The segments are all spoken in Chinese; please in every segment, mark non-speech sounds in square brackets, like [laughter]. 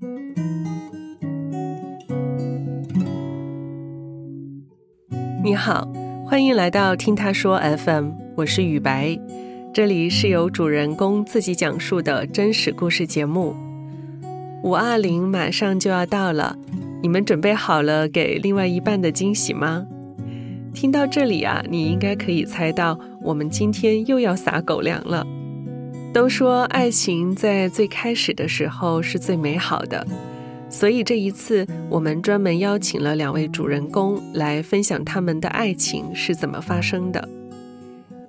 你好，欢迎来到听他说 FM，我是雨白，这里是由主人公自己讲述的真实故事节目。五二零马上就要到了，你们准备好了给另外一半的惊喜吗？听到这里啊，你应该可以猜到，我们今天又要撒狗粮了。都说爱情在最开始的时候是最美好的。所以这一次，我们专门邀请了两位主人公来分享他们的爱情是怎么发生的。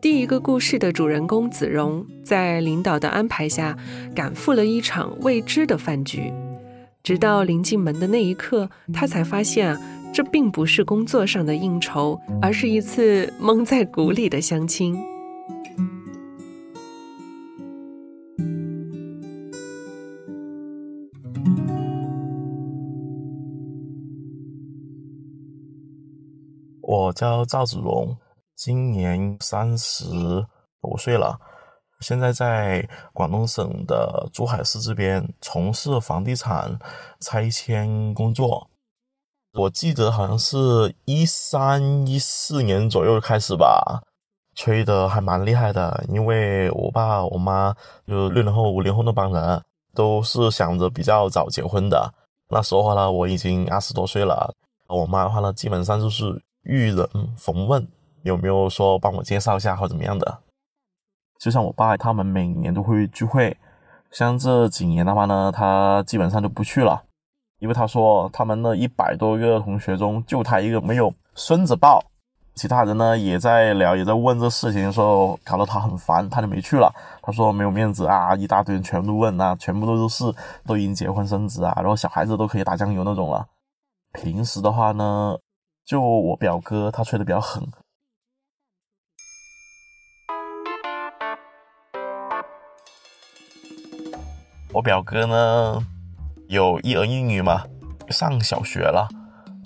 第一个故事的主人公子荣，在领导的安排下，赶赴了一场未知的饭局。直到临进门的那一刻，他才发现，这并不是工作上的应酬，而是一次蒙在鼓里的相亲。我叫赵子龙，今年三十五岁了，现在在广东省的珠海市这边从事房地产拆迁工作。我记得好像是一三一四年左右开始吧，吹的还蛮厉害的，因为我爸我妈就六零后五零后那帮人都是想着比较早结婚的。那时候话呢，我已经二十多岁了，我妈的话呢，基本上就是。遇人逢问，有没有说帮我介绍一下或怎么样的？就像我爸他们每年都会聚会，像这几年的话呢，他基本上就不去了，因为他说他们那一百多个同学中就他一个没有孙子抱，其他人呢也在聊也在问这事情，的时候搞得他很烦，他就没去了。他说没有面子啊，一大堆人全部问啊，全部都是都已经结婚生子啊，然后小孩子都可以打酱油那种了。平时的话呢？就我表哥，他吹的比较狠。我表哥呢，有一儿一女嘛，上小学了。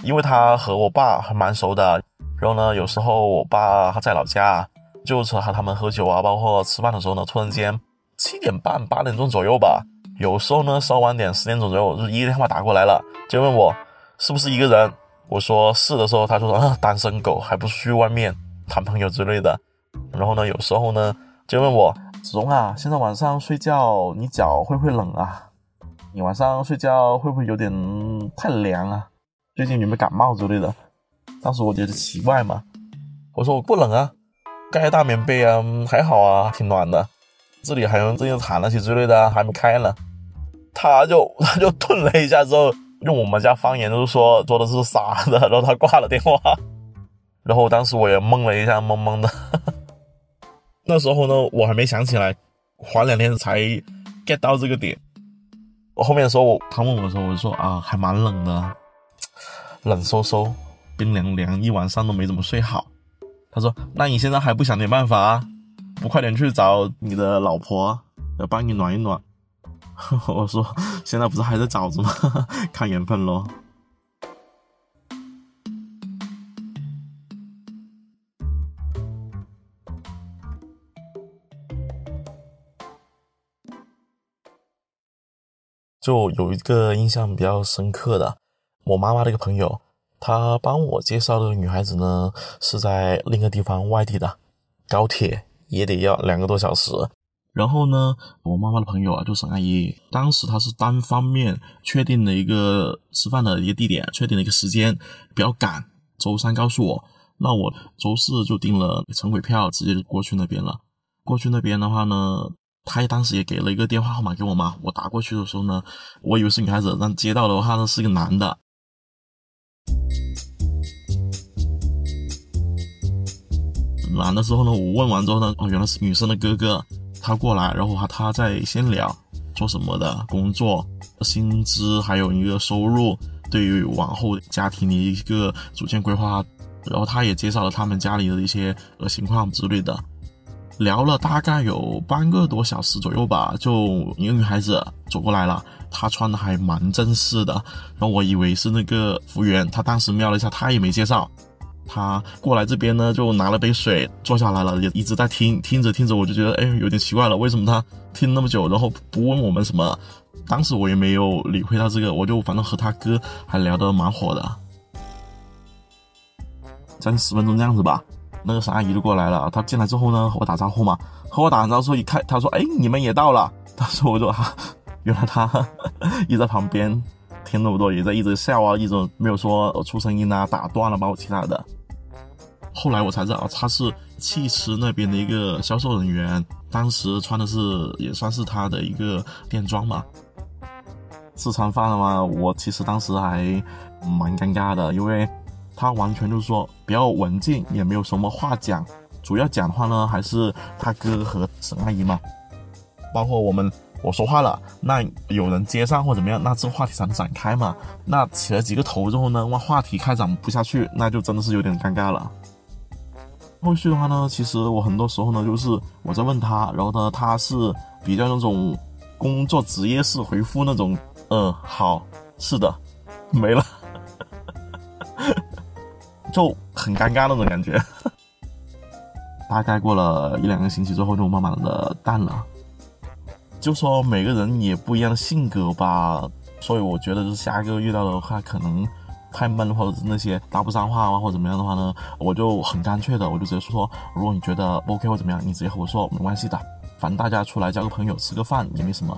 因为他和我爸还蛮熟的，然后呢，有时候我爸他在老家，就和他们喝酒啊，包括吃饭的时候呢，突然间七点半、八点钟左右吧，有时候呢稍晚点，十点钟左右，就一个电话打过来了，就问我是不是一个人。我说是的时候，他说啊，[laughs] 单身狗还不去外面谈朋友之类的。然后呢，有时候呢就问我子龙啊，现在晚上睡觉你脚会不会冷啊？你晚上睡觉会不会有点太凉啊？最近有没有感冒之类的？当时我觉得奇怪嘛，我说我不冷啊，盖大棉被啊，还好啊，挺暖的。这里还有这些毯那些之类的还没开呢。他就他就 [laughs] 顿了一下之后。用我们家方言就是说说的是傻的，然后他挂了电话，[laughs] 然后当时我也懵了一下，懵懵的。[laughs] 那时候呢，我还没想起来，缓两天才 get 到这个点。我后面的时候，他问我的时候，我就说啊，还蛮冷的，[sniffs] 冷飕飕，冰凉凉，一晚上都没怎么睡好。他说，那你现在还不想点办法，不快点去找你的老婆，要帮你暖一暖。[laughs] 我说，现在不是还在找着吗？[laughs] 看缘分咯。就有一个印象比较深刻的，我妈妈的一个朋友，她帮我介绍的女孩子呢，是在另一个地方外地的，高铁也得要两个多小时。然后呢，我妈妈的朋友啊，就沈阿姨，当时她是单方面确定了一个吃饭的一个地点，确定了一个时间，比较赶。周三告诉我，那我周四就订了城轨票，直接就过去那边了。过去那边的话呢，她当时也给了一个电话号码给我妈。我打过去的时候呢，我以为是女孩子，但接到的话呢是个男的。男的时候呢，我问完之后呢，哦，原来是女生的哥哥。他过来，然后他他在先聊做什么的工作、薪资，还有一个收入，对于往后家庭的一个组建规划。然后他也介绍了他们家里的一些呃情况之类的，聊了大概有半个多小时左右吧。就一个女孩子走过来了，她穿的还蛮正式的。然后我以为是那个服务员，他当时瞄了一下，他也没介绍。他过来这边呢，就拿了杯水，坐下来了，也一直在听，听着听着，我就觉得哎，有点奇怪了，为什么他听那么久，然后不问我们什么？当时我也没有理会他这个，我就反正和他哥还聊得蛮火的，将近十分钟这样子吧。那个沈阿姨就过来了，她进来之后呢，和我打招呼嘛，和我打完招呼一看，她说：“哎，你们也到了。”当时我就哈，原来她 [laughs] 一直在旁边听那么多，也在一直笑啊，一直没有说出声音啊，打断了包括其他的。后来我才知道，他是汽车那边的一个销售人员，当时穿的是也算是他的一个店装嘛。吃餐饭了吗？我其实当时还蛮尴尬的，因为他完全就是说比较文静，也没有什么话讲。主要讲的话呢，还是他哥和沈阿姨嘛。包括我们我说话了，那有人接上或怎么样，那这个话题才能展开嘛。那起了几个头之后呢，哇，话题开展不下去，那就真的是有点尴尬了。后续的话呢，其实我很多时候呢，就是我在问他，然后呢，他是比较那种工作职业式回复那种。嗯，好，是的，没了，[laughs] 就很尴尬那种感觉。大概过了一两个星期之后，就慢慢的淡了。就说每个人也不一样的性格吧，所以我觉得就是下一个遇到的话，可能太闷或者是那些搭不上话啊，或者怎么样的话呢，我就很干脆的，我就直接说，如果你觉得 OK 或怎么样，你直接和我说，没关系的，反正大家出来交个朋友，吃个饭也没什么。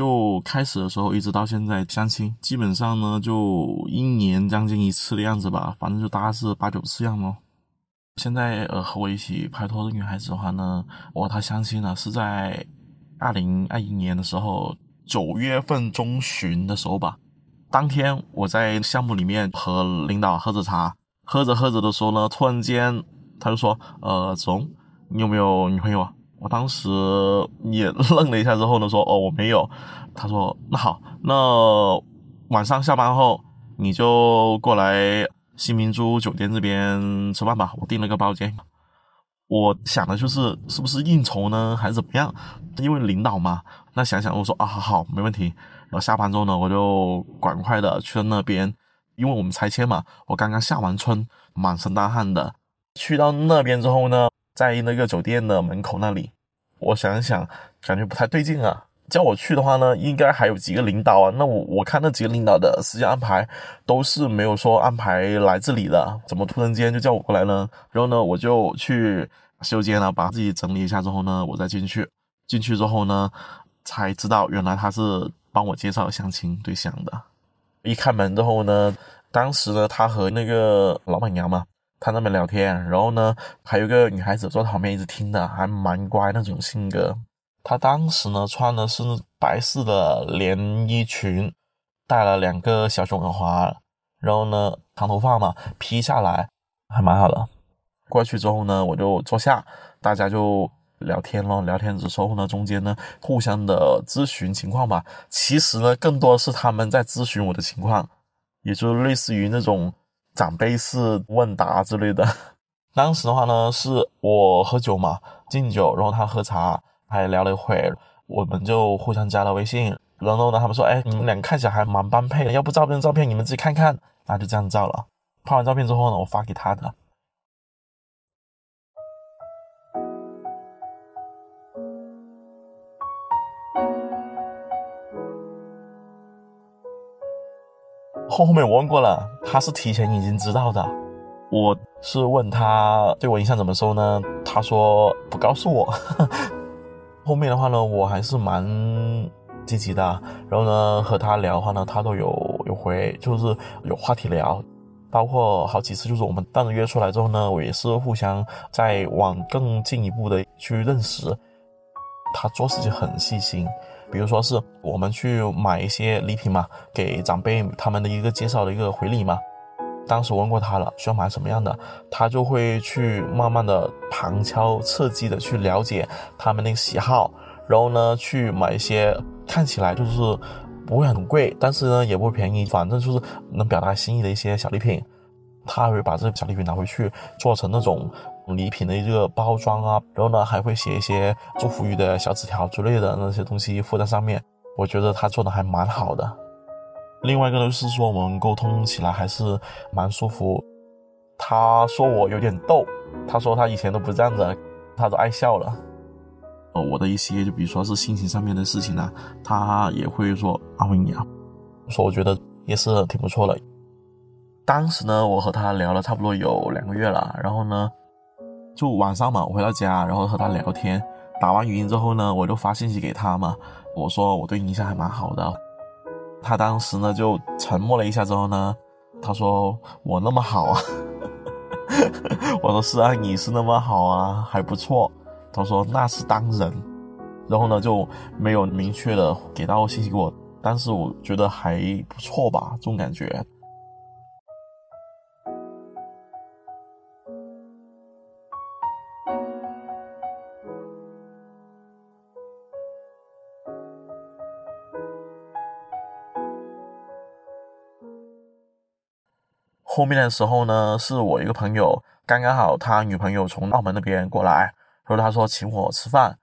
就开始的时候一直到现在相亲，基本上呢就一年将近一次的样子吧，反正就大概是八九次样咯。现在呃和我一起拍拖的女孩子的话呢，我和她相亲呢是在二零二一年的时候九月份中旬的时候吧。当天我在项目里面和领导喝着茶，喝着喝着的时候呢，突然间他就说：“呃，总，你有没有女朋友啊？”我当时也愣了一下，之后呢说：“哦，我没有。”他说：“那好，那晚上下班后你就过来新明珠酒店这边吃饭吧，我订了个包间。”我想的就是是不是应酬呢，还是怎么样？因为领导嘛。那想想我说：“啊，好好，没问题。”然后下班之后呢，我就赶快的去了那边，因为我们拆迁嘛，我刚刚下完村，满身大汗的，去到那边之后呢。在那个酒店的门口那里，我想想，感觉不太对劲啊。叫我去的话呢，应该还有几个领导啊。那我我看那几个领导的时间安排都是没有说安排来这里的，怎么突然间就叫我过来呢？然后呢，我就去修间了，把自己整理一下之后呢，我再进去。进去之后呢，才知道原来他是帮我介绍相亲对象的。一开门之后呢，当时呢，他和那个老板娘嘛。他那边聊天，然后呢，还有个女孩子坐在旁边一直听的，还蛮乖那种性格。她当时呢穿的是白色的连衣裙，戴了两个小熊耳环，然后呢长头发嘛披下来，还蛮好的。过去之后呢，我就坐下，大家就聊天咯。聊天的时候呢，中间呢互相的咨询情况吧。其实呢，更多是他们在咨询我的情况，也就类似于那种。长辈式问答之类的，[laughs] 当时的话呢，是我喝酒嘛，敬酒，然后他喝茶，还聊了一会，我们就互相加了微信，然后呢，他们说，哎，你们俩看起来还蛮般配的，要不照片照片你们自己看看，那就这样照了。拍完照片之后呢，我发给他的。后面我问过了，他是提前已经知道的。我是问他对我印象怎么说呢？他说不告诉我。[laughs] 后面的话呢，我还是蛮积极的。然后呢，和他聊的话呢，他都有有回，就是有话题聊。包括好几次，就是我们单独约出来之后呢，我也是互相在往更进一步的去认识。他做事情很细心。比如说是我们去买一些礼品嘛，给长辈他们的一个介绍的一个回礼嘛。当时我问过他了，需要买什么样的，他就会去慢慢的旁敲侧击的去了解他们那个喜好，然后呢去买一些看起来就是不会很贵，但是呢也不会便宜，反正就是能表达心意的一些小礼品。他会把这个小礼品拿回去做成那种礼品的一个包装啊，然后呢还会写一些祝福语的小纸条之类的那些东西附在上面。我觉得他做的还蛮好的。另外一个呢，是说我们沟通起来还是蛮舒服。他说我有点逗，他说他以前都不是这样子，他都爱笑了。呃，我的一些就比如说是心情上面的事情呢，他也会说安慰你啊，说我觉得也是挺不错的。当时呢，我和他聊了差不多有两个月了，然后呢，就晚上嘛，我回到家，然后和他聊天，打完语音之后呢，我就发信息给他嘛，我说我对你印象还蛮好的。他当时呢就沉默了一下之后呢，他说我那么好啊，[laughs] 我说是啊，你是那么好啊，还不错。他说那是当然，然后呢就没有明确的给到信息给我，但是我觉得还不错吧，这种感觉。后面的时候呢，是我一个朋友，刚刚好他女朋友从澳门那边过来，然后他说请我吃饭，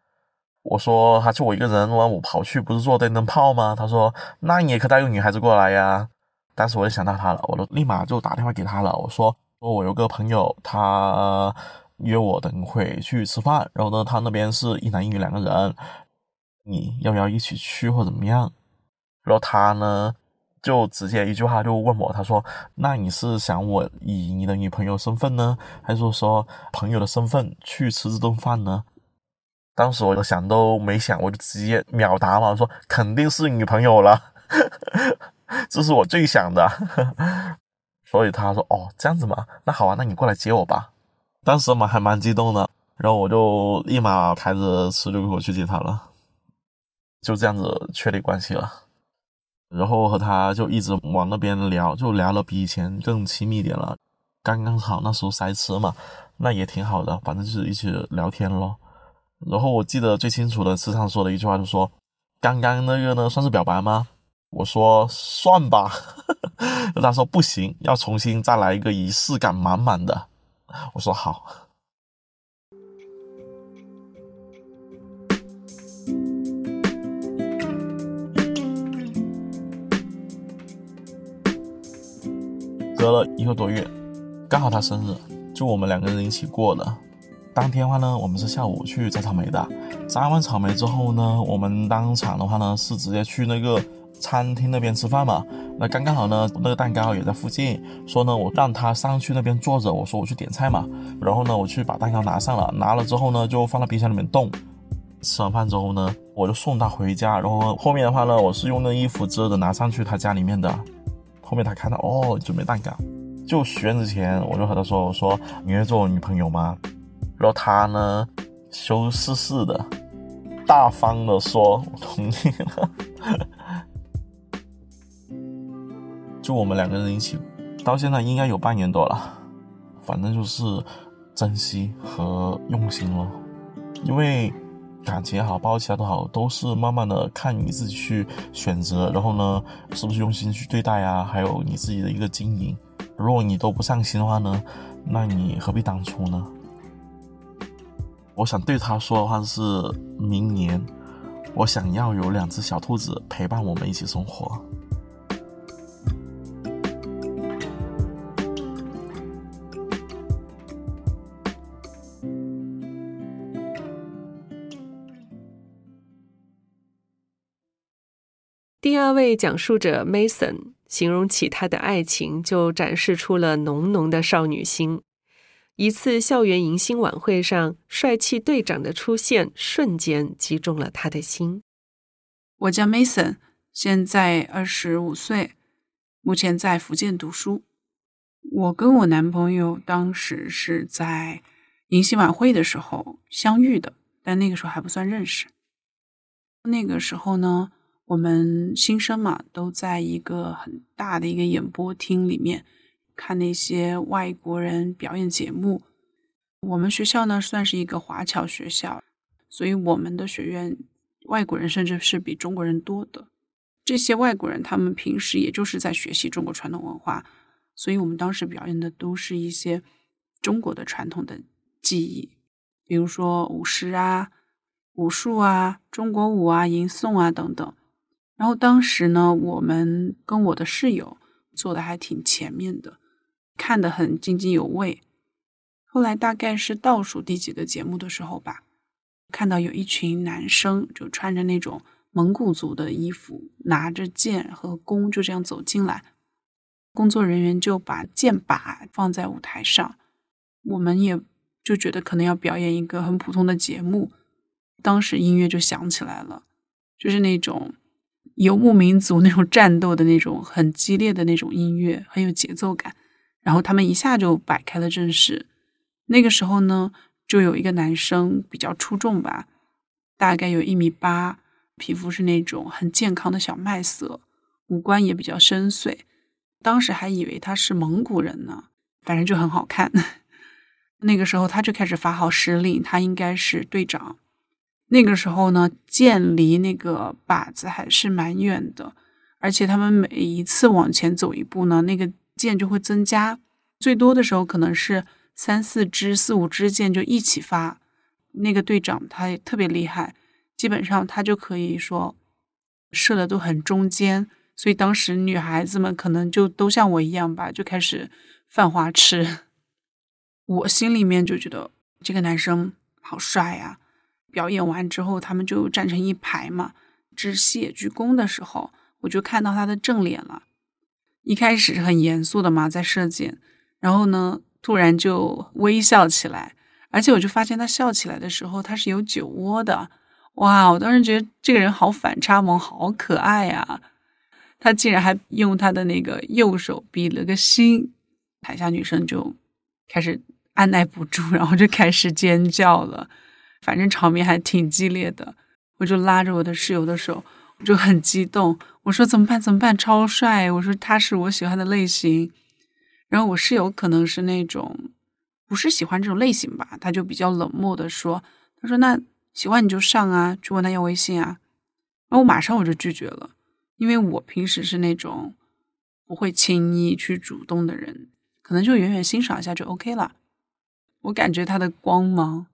我说他就我一个人，我跑去不是做电灯泡吗？他说那你也可以带个女孩子过来呀。当时我就想到他了，我都立马就打电话给他了，我说说我有个朋友，他约我等会去吃饭，然后呢，他那边是一男一女两个人，你要不要一起去或怎么样？然后他呢？就直接一句话就问我，他说：“那你是想我以你的女朋友身份呢，还是说朋友的身份去吃这顿饭呢？”当时我就想都没想，我就直接秒答嘛，说肯定是女朋友了，[laughs] 这是我最想的。[laughs] 所以他说：“哦，这样子嘛，那好啊，那你过来接我吧。”当时嘛还蛮激动的，然后我就立马开着车就过去接他了，就这样子确立关系了。然后和他就一直往那边聊，就聊了比以前更亲密点了。刚刚好那时候塞车嘛，那也挺好的，反正就是一起聊天咯。然后我记得最清楚的是他说的一句话，就说：“刚刚那个呢，算是表白吗？”我说：“算吧。[laughs] ”他说：“不行，要重新再来一个仪式感满满的。”我说：“好。”隔了一个多月，刚好他生日，就我们两个人一起过的。当天的话呢，我们是下午去摘草莓的。摘完草莓之后呢，我们当场的话呢是直接去那个餐厅那边吃饭嘛。那刚刚好呢，那个蛋糕也在附近，说呢我让他上去那边坐着，我说我去点菜嘛。然后呢，我去把蛋糕拿上了，拿了之后呢就放到冰箱里面冻。吃完饭之后呢，我就送他回家。然后后面的话呢，我是用那衣服遮着拿上去他家里面的。后面他看到哦，准备蛋糕，就许愿之前，我就和他说：“我说你愿意做我女朋友吗？”然后他呢，羞涩涩的，大方的说：“我同意了。[laughs] ”就我们两个人一起，到现在应该有半年多了，反正就是珍惜和用心了，因为。感情也好，包括其他都好，都是慢慢的看你自己去选择，然后呢，是不是用心去对待啊？还有你自己的一个经营，如果你都不上心的话呢，那你何必当初呢？我想对他说的话是：明年，我想要有两只小兔子陪伴我们一起生活。那位讲述者 Mason 形容起他的爱情，就展示出了浓浓的少女心。一次校园迎新晚会上，帅气队长的出现瞬间击中了他的心。我叫 Mason，现在二十五岁，目前在福建读书。我跟我男朋友当时是在迎新晚会的时候相遇的，但那个时候还不算认识。那个时候呢？我们新生嘛，都在一个很大的一个演播厅里面看那些外国人表演节目。我们学校呢算是一个华侨学校，所以我们的学院外国人甚至是比中国人多的。这些外国人他们平时也就是在学习中国传统文化，所以我们当时表演的都是一些中国的传统的技艺，比如说舞狮啊、武术啊、中国舞啊、吟诵啊等等。然后当时呢，我们跟我的室友坐的还挺前面的，看得很津津有味。后来大概是倒数第几个节目的时候吧，看到有一群男生就穿着那种蒙古族的衣服，拿着剑和弓就这样走进来，工作人员就把剑靶放在舞台上，我们也就觉得可能要表演一个很普通的节目，当时音乐就响起来了，就是那种游牧民族那种战斗的那种很激烈的那种音乐，很有节奏感，然后他们一下就摆开了阵势。那个时候呢，就有一个男生比较出众吧，大概有一米八，皮肤是那种很健康的小麦色，五官也比较深邃。当时还以为他是蒙古人呢，反正就很好看。[laughs] 那个时候他就开始发号施令，他应该是队长。那个时候呢，剑离那个靶子还是蛮远的，而且他们每一次往前走一步呢，那个箭就会增加，最多的时候可能是。三四支、四五支箭就一起发，那个队长他也特别厉害，基本上他就可以说射的都很中间，所以当时女孩子们可能就都像我一样吧，就开始犯花痴。[laughs] 我心里面就觉得这个男生好帅呀！表演完之后，他们就站成一排嘛，致谢鞠躬的时候，我就看到他的正脸了。一开始是很严肃的嘛，在射箭，然后呢。突然就微笑起来，而且我就发现他笑起来的时候，他是有酒窝的。哇！我当时觉得这个人好反差萌，好可爱呀！他竟然还用他的那个右手比了个心，台下女生就开始按耐不住，然后就开始尖叫了。反正场面还挺激烈的。我就拉着我的室友的手，我就很激动，我说怎么办？怎么办？超帅！我说他是我喜欢的类型。然后我室友可能是那种不是喜欢这种类型吧，他就比较冷漠的说：“他说那喜欢你就上啊，去问他要微信啊。”然后我马上我就拒绝了，因为我平时是那种不会轻易去主动的人，可能就远远欣赏一下就 OK 了。我感觉他的光芒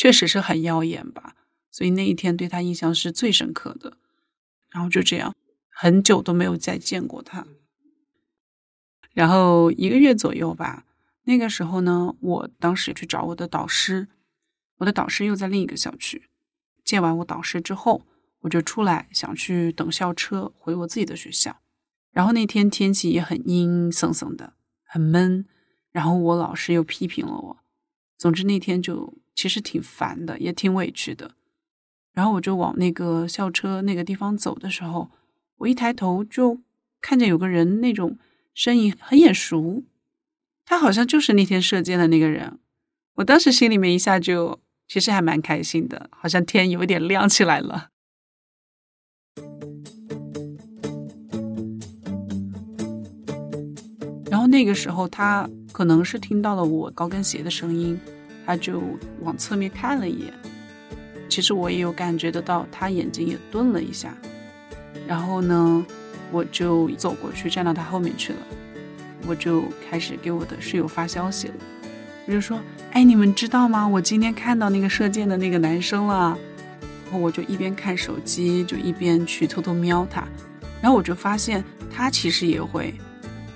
确实是很耀眼吧，所以那一天对他印象是最深刻的。然后就这样，很久都没有再见过他。然后一个月左右吧，那个时候呢，我当时去找我的导师，我的导师又在另一个校区。见完我导师之后，我就出来想去等校车回我自己的学校。然后那天天气也很阴森森的，很闷。然后我老师又批评了我，总之那天就其实挺烦的，也挺委屈的。然后我就往那个校车那个地方走的时候，我一抬头就看见有个人那种。身影很眼熟，他好像就是那天射箭的那个人。我当时心里面一下就其实还蛮开心的，好像天有点亮起来了。然后那个时候他可能是听到了我高跟鞋的声音，他就往侧面看了一眼。其实我也有感觉得到，他眼睛也顿了一下。然后呢？我就走过去，站到他后面去了。我就开始给我的室友发消息了，我就说：“哎，你们知道吗？我今天看到那个射箭的那个男生了。”然后我就一边看手机，就一边去偷偷瞄他。然后我就发现他其实也会，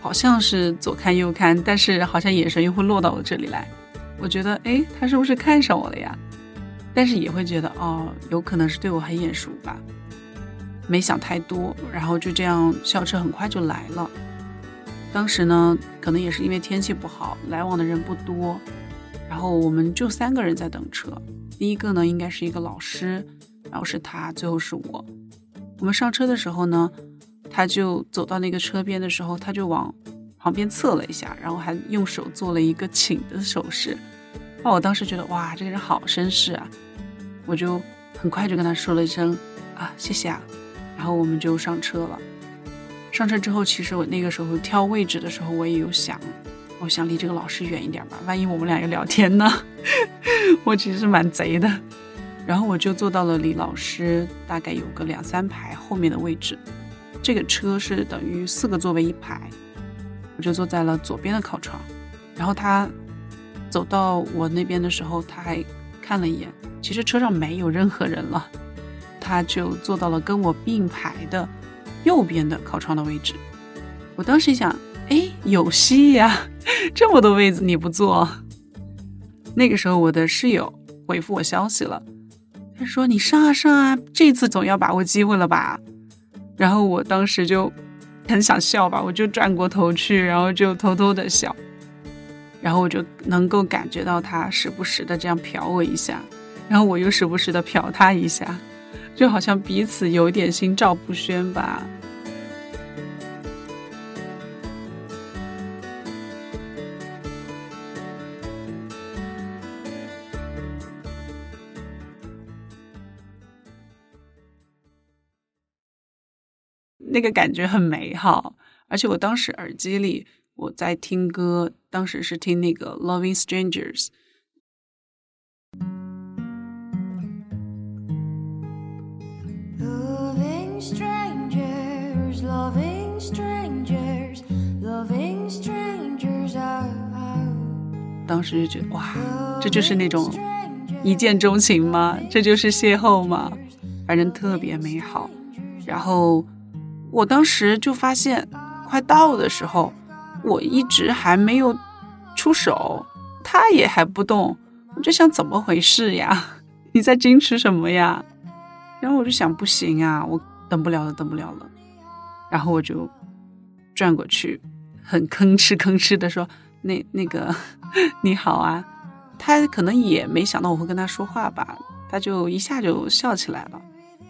好像是左看右看，但是好像眼神又会落到我这里来。我觉得，哎，他是不是看上我了呀？但是也会觉得，哦，有可能是对我很眼熟吧。没想太多，然后就这样，校车很快就来了。当时呢，可能也是因为天气不好，来往的人不多，然后我们就三个人在等车。第一个呢，应该是一个老师，然后是他，最后是我。我们上车的时候呢，他就走到那个车边的时候，他就往旁边侧了一下，然后还用手做了一个请的手势。那我当时觉得，哇，这个人好绅士啊！我就很快就跟他说了一声啊，谢谢啊。然后我们就上车了。上车之后，其实我那个时候挑位置的时候，我也有想，我想离这个老师远一点吧，万一我们俩要聊天呢？[laughs] 我其实是蛮贼的。然后我就坐到了离老师大概有个两三排后面的位置。这个车是等于四个座位一排。我就坐在了左边的靠窗。然后他走到我那边的时候，他还看了一眼，其实车上没有任何人了，他就坐到了跟我并排的右边的靠窗的位置。我当时一想，哎，有戏呀，这么多位子你不坐。那个时候我的室友回复我消息了，他说：“你上啊上啊，这次总要把握机会了吧？”然后我当时就很想笑吧，我就转过头去，然后就偷偷的笑。然后我就能够感觉到他时不时的这样瞟我一下，然后我又时不时的瞟他一下，就好像彼此有点心照不宣吧。那个感觉很美好，而且我当时耳机里我在听歌，当时是听那个《Loving Strangers》。Loving strangers, loving strangers, loving strangers. Oh, oh. 当时就觉得哇，这就是那种一见钟情吗？这就是邂逅吗？反正特别美好。然后我当时就发现，快到的时候，我一直还没有出手，他也还不动，我就想怎么回事呀？[laughs] 你在矜持什么呀？然后我就想不行啊，我等不了了，等不了了。然后我就转过去，很吭哧吭哧的说：“那那个 [laughs] 你好啊。”他可能也没想到我会跟他说话吧，他就一下就笑起来了。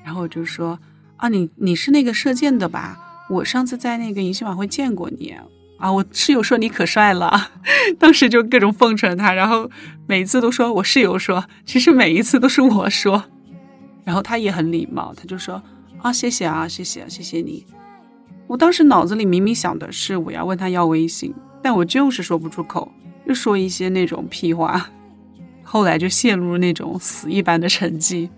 然后我就说：“啊，你你是那个射箭的吧？我上次在那个迎新晚会见过你啊。”我室友说你可帅了，[laughs] 当时就各种奉承他，然后每次都说我室友说，其实每一次都是我说。然后他也很礼貌，他就说：“啊，谢谢啊，谢谢，谢谢你。”我当时脑子里明明想的是我要问他要微信，但我就是说不出口，就说一些那种屁话，[laughs] 后来就陷入了那种死一般的沉寂。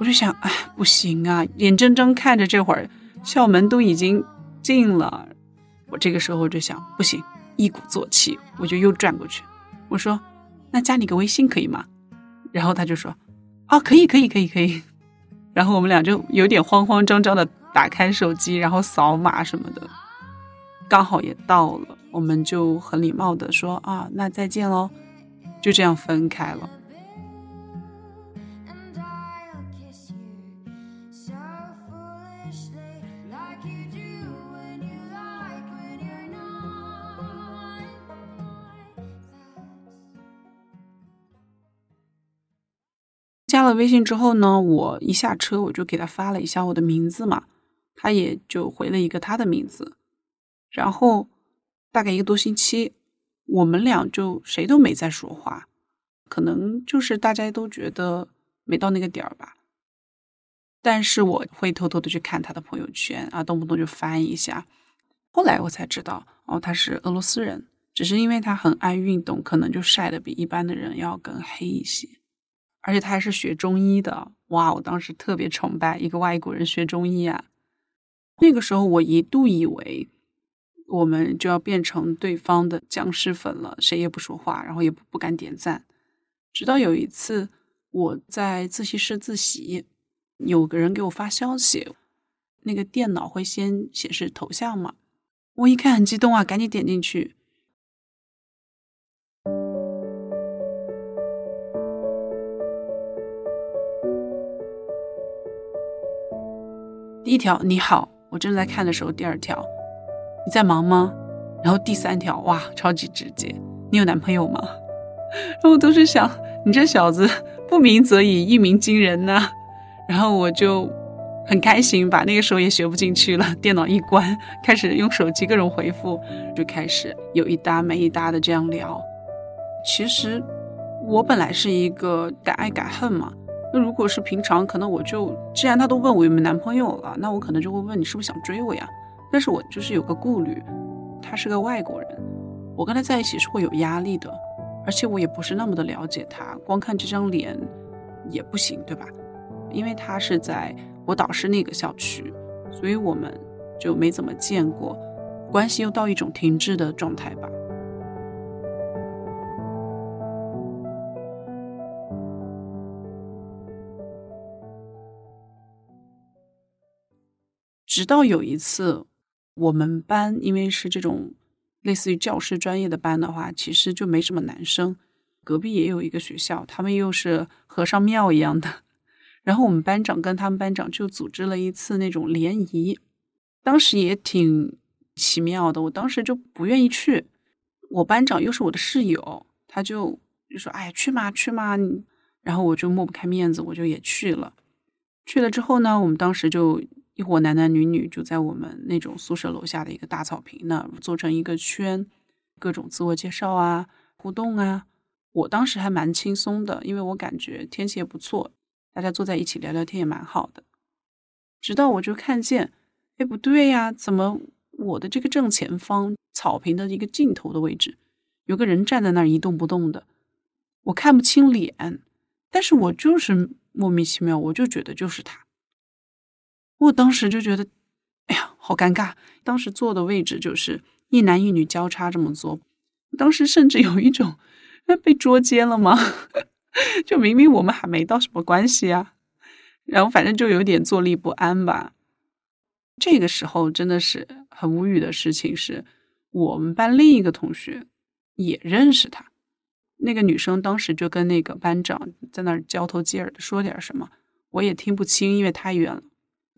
我就想，哎，不行啊，眼睁睁看着这会儿校门都已经进了，我这个时候就想，不行，一鼓作气，我就又转过去。我说：“那加你个微信可以吗？”然后他就说：“啊，可以，可以，可以，可以。”然后我们俩就有点慌慌张张的打开手机，然后扫码什么的，刚好也到了，我们就很礼貌的说：“啊，那再见喽。”就这样分开了。微信之后呢，我一下车我就给他发了一下我的名字嘛，他也就回了一个他的名字，然后大概一个多星期，我们俩就谁都没再说话，可能就是大家都觉得没到那个点儿吧。但是我会偷偷的去看他的朋友圈啊，动不动就翻一下。后来我才知道，哦，他是俄罗斯人，只是因为他很爱运动，可能就晒得比一般的人要更黑一些。而且他还是学中医的，哇！我当时特别崇拜一个外国人学中医啊。那个时候我一度以为我们就要变成对方的僵尸粉了，谁也不说话，然后也不不敢点赞。直到有一次我在自习室自习，有个人给我发消息，那个电脑会先显示头像嘛，我一看很激动啊，赶紧点进去，一条你好，我正在看的时候，第二条你在忙吗？然后第三条哇，超级直接，你有男朋友吗？[laughs] 然后我都是想，你这小子不鸣则已，一鸣惊人呐、然后我就很开心，把那个时候也学不进去了，电脑一关，开始用手机各种回复，就开始有一搭没一搭的这样聊。其实我本来是一个敢爱敢恨嘛，那如果是平常，可能我就既然他都问我有没有男朋友了，那我可能就会问你是不是想追我呀？但是我就是有个顾虑，他是个外国人，我跟他在一起是会有压力的，而且我也不是那么的了解他，光看这张脸也不行，对吧？因为他是在我导师那个校区，所以我们就没怎么见过，关系又到一种停滞的状态吧。直到有一次，我们班因为是这种类似于教师专业的班的话，其实就没什么男生。隔壁也有一个学校，他们又是和尚庙一样的。然后我们班长跟他们班长就组织了一次那种联谊，当时也挺奇妙的。我当时就不愿意去，我班长又是我的室友，他就就说：“哎，去嘛去嘛。”然后我就抹不开面子，我就也去了。去了之后呢，我们当时就一伙男男女女就在我们那种宿舍楼下的一个大草坪那做成一个圈，各种自我介绍啊、互动啊。我当时还蛮轻松的，因为我感觉天气也不错，大家坐在一起聊聊天也蛮好的。直到我就看见，哎，不对呀，怎么我的这个正前方草坪的一个尽头的位置，有个人站在那儿一动不动的，我看不清脸，但是我就是莫名其妙，我就觉得就是他。我当时就觉得，哎呀，好尴尬。当时坐的位置就是一男一女交叉这么坐，当时甚至有一种。那被捉奸了吗？[laughs] 就明明我们还没到什么关系啊，然后反正就有点坐立不安吧。这个时候真的是很无语的事情是，我们班另一个同学也认识他，那个女生当时就跟那个班长在那儿交头接耳的说点什么，我也听不清，因为太远了。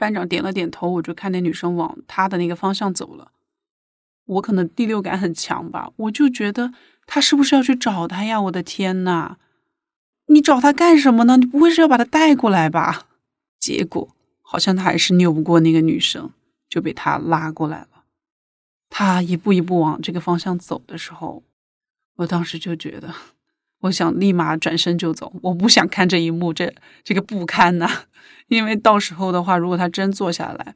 班长点了点头，我就看那女生往他的那个方向走了。我可能第六感很强吧，我就觉得。他是不是要去找他呀？我的天呐，你找他干什么呢？你不会是要把他带过来吧？结果好像他还是拗不过那个女生，就被他拉过来了。他一步一步往这个方向走的时候，我当时就觉得，我想立马转身就走，我不想看这一幕，这这个不堪呐！[laughs] 因为到时候的话，如果他真坐下来，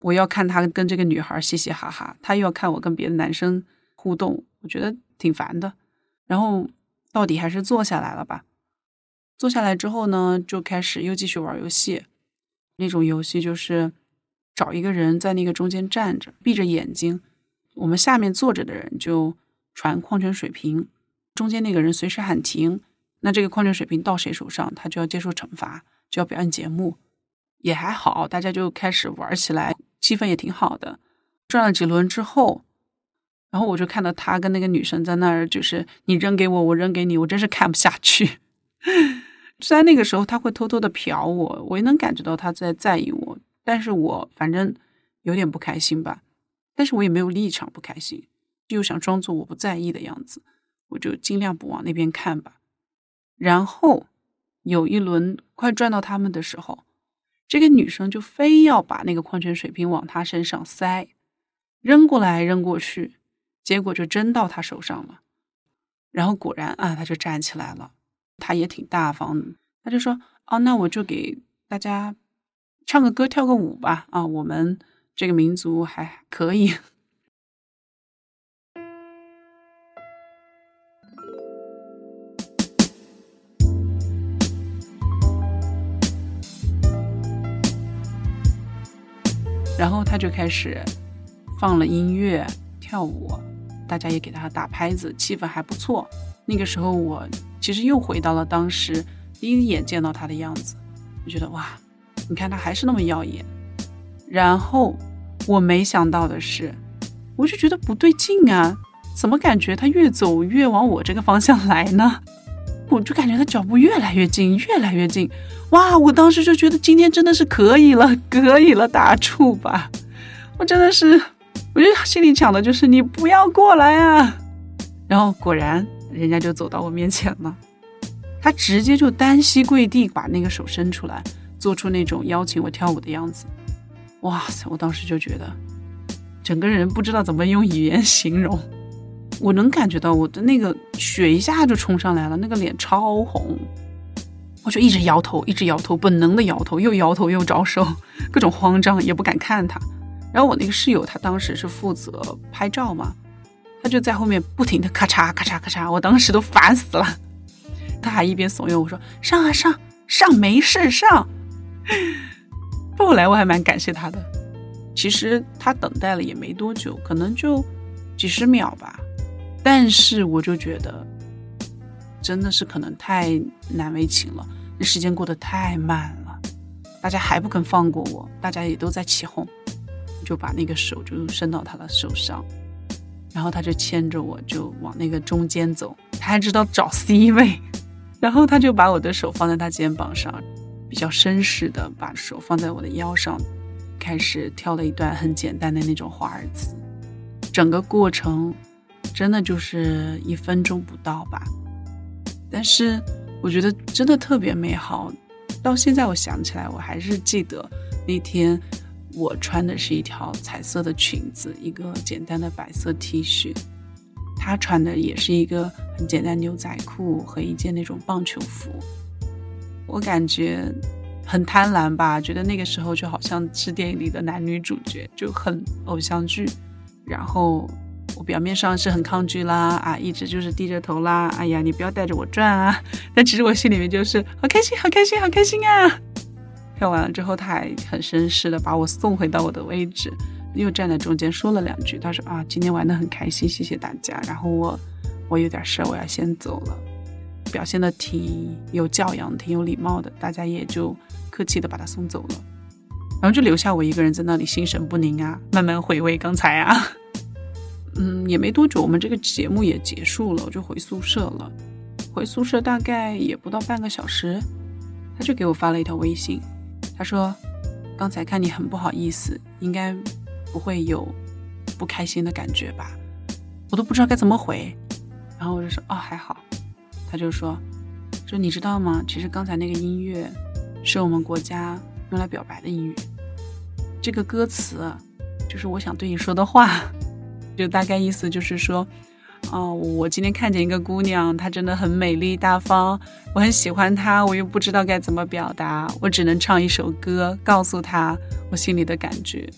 我要看他跟这个女孩嘻嘻哈哈，他又要看我跟别的男生互动，我觉得。挺烦的，然后到底还是坐下来了吧。坐下来之后呢，就开始又继续玩游戏。那种游戏就是找一个人在那个中间站着，闭着眼睛，我们下面坐着的人就传矿泉水瓶，中间那个人随时喊停，那这个矿泉水瓶到谁手上，他就要接受惩罚，就要表演节目。也还好，大家就开始玩起来，气氛也挺好的。转了几轮之后。然后我就看到他跟那个女生在那儿，就是你扔给我，我扔给你，我真是看不下去。[laughs] 虽然那个时候他会偷偷的瞟我，我也能感觉到他在在意我，但是我反正有点不开心吧。但是我也没有立场不开心，又想装作我不在意的样子，我就尽量不往那边看吧。然后有一轮快转到他们的时候，这个女生就非要把那个矿泉水瓶往他身上塞，扔过来扔过去。结果就真到他手上了，然后果然啊，他就站起来了，他也挺大方的，他就说：“哦，那我就给大家唱个歌，跳个舞吧。”啊，我们这个民族还可以。然后他就开始放了音乐，跳舞。大家也给他打拍子，气氛还不错。那个时候，我其实又回到了当时第一眼见到他的样子，我觉得哇，你看他还是那么耀眼。然后我没想到的是，我就觉得不对劲啊，怎么感觉他越走越往我这个方向来呢？我就感觉他脚步越来越近，越来越近。哇，我当时就觉得今天真的是可以了，可以了，打住吧！我真的是。我就心里想的就是你不要过来啊！然后果然人家就走到我面前了，他直接就单膝跪地，把那个手伸出来，做出那种邀请我跳舞的样子。哇塞！我当时就觉得整个人不知道怎么用语言形容，我能感觉到我的那个血一下就冲上来了，那个脸超红，我就一直摇头，一直摇头，本能的摇头，又摇头又招手，各种慌张，也不敢看他。然后我那个室友他当时是负责拍照嘛，他就在后面不停的咔嚓咔嚓咔嚓，我当时都烦死了。他还一边怂恿我说：“上啊上上，没事上。”后来我还蛮感谢他的。其实他等待了也没多久，可能就几十秒吧。但是我就觉得，真的是可能太难为情了，那时间过得太慢了，大家还不肯放过我，大家也都在起哄，就把那个手就伸到他的手上，然后他就牵着我就往那个中间走，他还知道找 C 位，然后他就把我的手放在他肩膀上，比较绅士的把手放在我的腰上，开始跳了一段很简单的那种华尔兹，整个过程真的就是一分钟不到吧，但是我觉得真的特别美好，到现在我想起来，我还是记得那天我穿的是一条彩色的裙子，一个简单的白色 T 恤，他穿的也是一个很简单牛仔裤和一件那种棒球服。我感觉很贪婪吧，觉得那个时候就好像是电影里的男女主角，就很偶像剧。然后我表面上是很抗拒啦，啊，一直就是低着头啦，哎呀，你不要带着我转啊。[laughs] 但其实我心里面就是好开心，好开心，好开心啊！跳完了之后，他还很绅士的把我送回到我的位置，又站在中间说了两句，他说啊，今天玩的很开心，谢谢大家。然后我我有点事儿，我要先走了。表现的挺有教养、挺有礼貌的，大家也就客气的把他送走了，然后就留下我一个人在那里心神不宁啊，慢慢回味刚才啊。嗯，也没多久，我们这个节目也结束了，我就回宿舍了。回宿舍大概也不到半个小时，他就给我发了一条微信，他说：“刚才看你很不好意思，应该不会有不开心的感觉吧？”我都不知道该怎么回，然后我就说：“哦，还好。”他就说：“说你知道吗？其实刚才那个音乐是我们国家用来表白的音乐，这个歌词就是我想对你说的话，就大概意思就是说，哦，我今天看见一个姑娘，她真的很美丽大方，我很喜欢她，我又不知道该怎么表达，我只能唱一首歌告诉她我心里的感觉。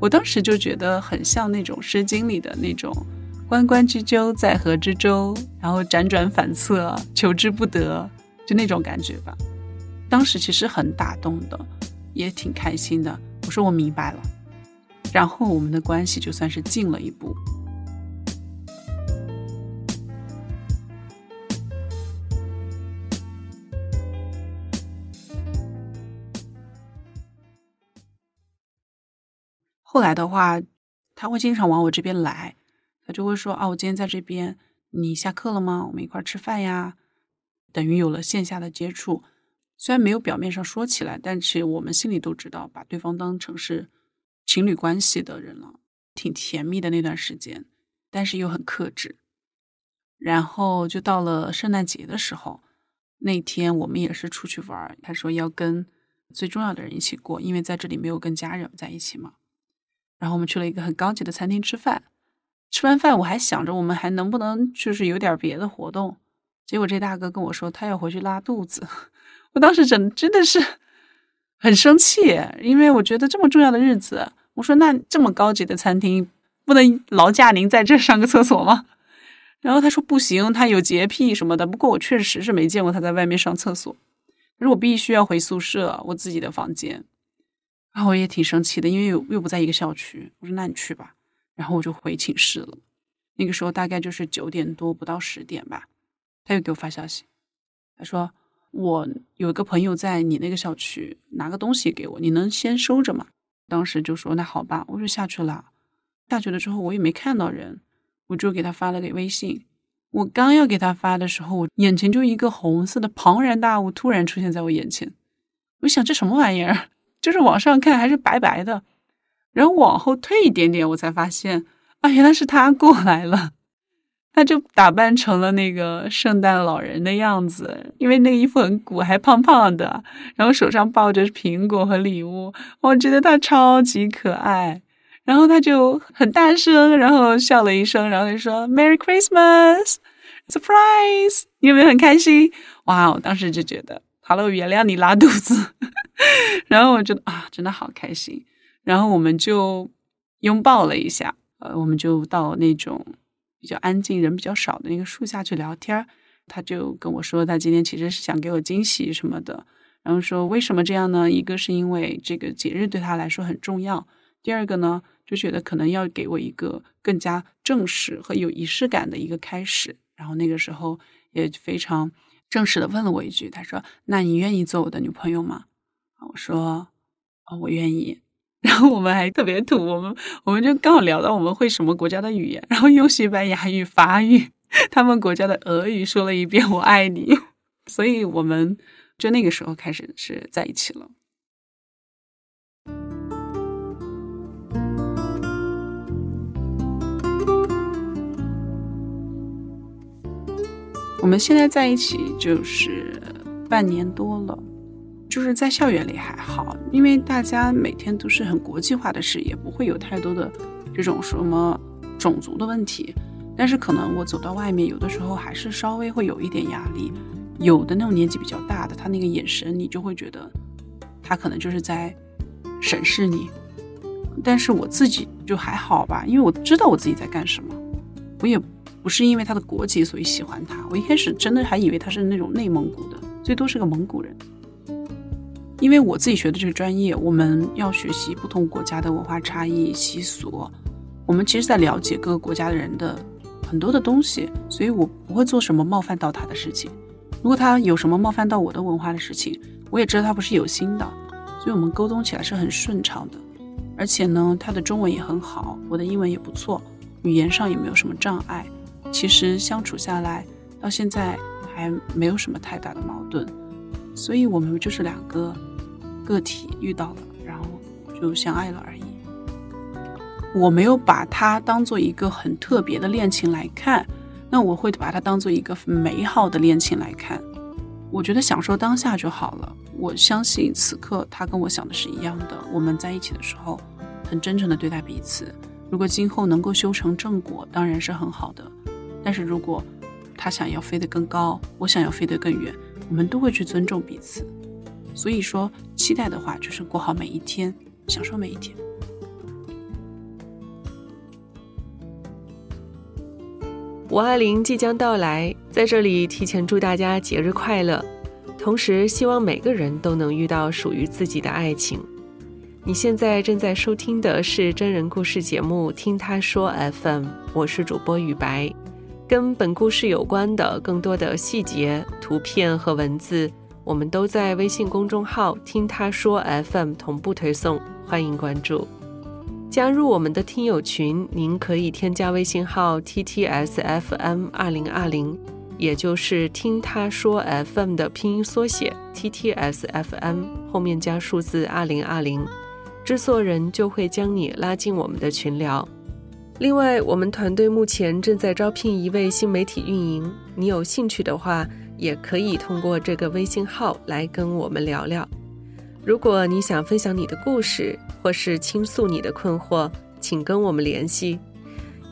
我当时就觉得很像那种《诗经》里的那种。”关关雎鸠，在河之洲，然后辗转反侧，求之不得，就那种感觉吧。当时其实很打动的，也挺开心的。我说我明白了，然后我们的关系就算是进了一步。后来的话，他会经常往我这边来。他就会说啊，我今天在这边，你下课了吗？我们一块吃饭呀。等于有了线下的接触，虽然没有表面上说起来，但是我们心里都知道，把对方当成是情侣关系的人了，挺甜蜜的那段时间，但是又很克制。然后就到了圣诞节的时候，那天我们也是出去玩，他说要跟最重要的人一起过，因为在这里没有跟家人在一起嘛。然后我们去了一个很高级的餐厅吃饭。吃完饭，我还想着我们还能不能就是有点别的活动，结果这大哥跟我说他要回去拉肚子，[laughs] 我当时真真的是很生气，因为我觉得这么重要的日子，我说那这么高级的餐厅不能劳驾您在这上个厕所吗？[laughs] 然后他说不行，他有洁癖什么的。不过我确实是没见过他在外面上厕所，可是我必须要回宿舍，我自己的房间。然后我也挺生气的，因为又又不在一个校区。我说那你去吧。然后我就回寝室了，那个时候大概就是九点多不到十点吧，他又给我发消息，他说我有一个朋友在你那个小区拿个东西给我，你能先收着吗？当时就说那好吧，我就下去了。下去了之后我也没看到人，我就给他发了个微信。我刚要给他发的时候，我眼前就一个红色的庞然大物突然出现在我眼前，我想这什么玩意儿？[laughs] 就是往上看还是白白的。然后往后退一点点，我才发现啊，原来是他过来了。他就打扮成了那个圣诞老人的样子，因为那个衣服很鼓，还胖胖的，然后手上抱着苹果和礼物，我觉得他超级可爱。然后他就很大声，然后笑了一声，然后就说 “Merry Christmas, surprise”，你有没有很开心？哇，我当时就觉得好了，我原谅你拉肚子。[laughs] 然后我觉得啊，真的好开心。然后我们就拥抱了一下，呃，我们就到那种比较安静、人比较少的那个树下去聊天他就跟我说，他今天其实是想给我惊喜什么的。然后说为什么这样呢？一个是因为这个节日对他来说很重要，第二个呢，就觉得可能要给我一个更加正式和有仪式感的一个开始。然后那个时候也非常正式的问了我一句，他说：“那你愿意做我的女朋友吗？”我说：“哦，我愿意。”然后我们还特别土，我们我们就刚好聊到我们会什么国家的语言，然后用西班牙语、法语、[laughs] 他们国家的俄语说了一遍“我爱你”，[laughs] 所以我们就那个时候开始是在一起了。我们现在在一起就是半年多了，就是在校园里还好，因为大家每天都是很国际化的事业，不会有太多的这种什么种族的问题。但是可能我走到外面，有的时候还是稍微会有一点压力。有的那种年纪比较大的，他那个眼神，你就会觉得他可能就是在审视你。但是我自己就还好吧，因为我知道我自己在干什么，我也不是因为他的国籍所以喜欢他。我一开始真的还以为他是那种内蒙古的，最多是个蒙古人。因为我自己学的这个专业，我们要学习不同国家的文化差异、习俗，我们其实在了解各个国家的人的很多的东西，所以我不会做什么冒犯到他的事情。如果他有什么冒犯到我的文化的事情，我也知道他不是有心的，所以我们沟通起来是很顺畅的。而且呢，他的中文也很好，我的英文也不错，语言上也没有什么障碍。其实相处下来，到现在还没有什么太大的矛盾，所以我们就是两个个体遇到了，然后就相爱了而已。我没有把它当做一个很特别的恋情来看，那我会把它当做一个美好的恋情来看。我觉得享受当下就好了。我相信此刻他跟我想的是一样的。我们在一起的时候，很真诚的对待彼此。如果今后能够修成正果，当然是很好的。但是如果他想要飞得更高，我想要飞得更远，我们都会去尊重彼此。所以说，期待的话就是过好每一天，享受每一天。五二零即将到来，在这里提前祝大家节日快乐，同时希望每个人都能遇到属于自己的爱情。你现在正在收听的是真人故事节目《听他说 FM》，我是主播雨白。跟本故事有关的更多的细节、图片和文字，我们都在微信公众号“听他说 FM” 同步推送，欢迎关注。加入我们的听友群，您可以添加微信号 ttsfm 二零二零，也就是听他说 FM 的拼音缩写 ttsfm 后面加数字二零二零，制作人就会将你拉进我们的群聊。另外，我们团队目前正在招聘一位新媒体运营，你有兴趣的话，也可以通过这个微信号来跟我们聊聊。如果你想分享你的故事，或是倾诉你的困惑，请跟我们联系。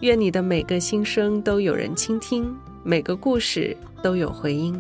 愿你的每个心声都有人倾听，每个故事都有回音。